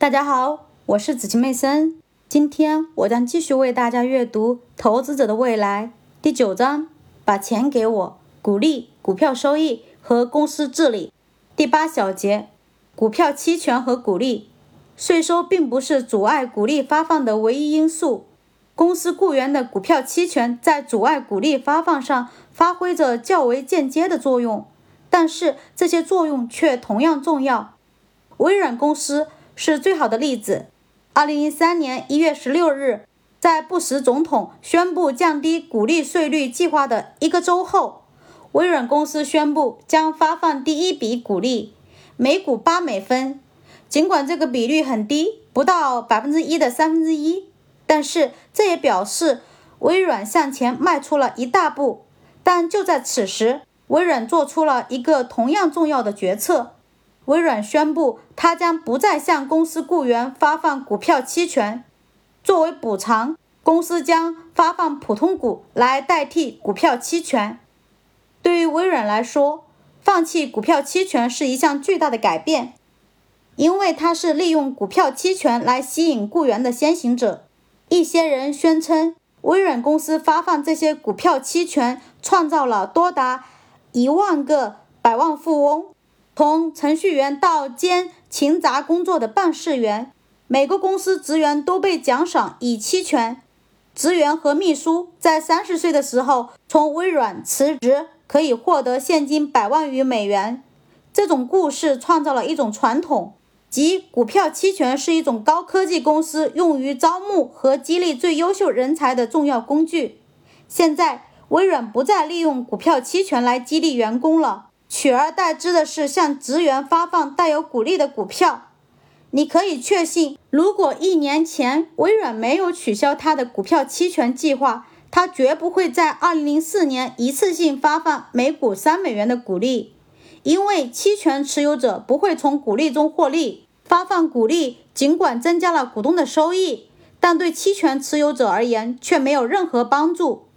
大家好，我是子晴妹森。今天我将继续为大家阅读《投资者的未来》第九章：把钱给我，鼓励股票收益和公司治理。第八小节：股票期权和股利。税收并不是阻碍股利发放的唯一因素。公司雇员的股票期权在阻碍股利发放上发挥着较为间接的作用，但是这些作用却同样重要。微软公司是最好的例子。二零一三年一月十六日，在布什总统宣布降低股利税率计划的一个周后，微软公司宣布将发放第一笔股利，每股八美分。尽管这个比率很低，不到百分之一的三分之一，但是这也表示微软向前迈出了一大步。但就在此时，微软做出了一个同样重要的决策：微软宣布，它将不再向公司雇员发放股票期权，作为补偿，公司将发放普通股来代替股票期权。对于微软来说，放弃股票期权是一项巨大的改变。因为它是利用股票期权来吸引雇员的先行者，一些人宣称微软公司发放这些股票期权创造了多达一万个百万富翁，从程序员到兼勤杂工作的办事员，每个公司职员都被奖赏以期权。职员和秘书在三十岁的时候从微软辞职，可以获得现金百万余美元。这种故事创造了一种传统。即股票期权是一种高科技公司用于招募和激励最优秀人才的重要工具。现在，微软不再利用股票期权来激励员工了，取而代之的是向职员发放带有股利的股票。你可以确信，如果一年前微软没有取消它的股票期权计划，它绝不会在2004年一次性发放每股三美元的股利。因为期权持有者不会从股利中获利，发放股利尽管增加了股东的收益，但对期权持有者而言却没有任何帮助。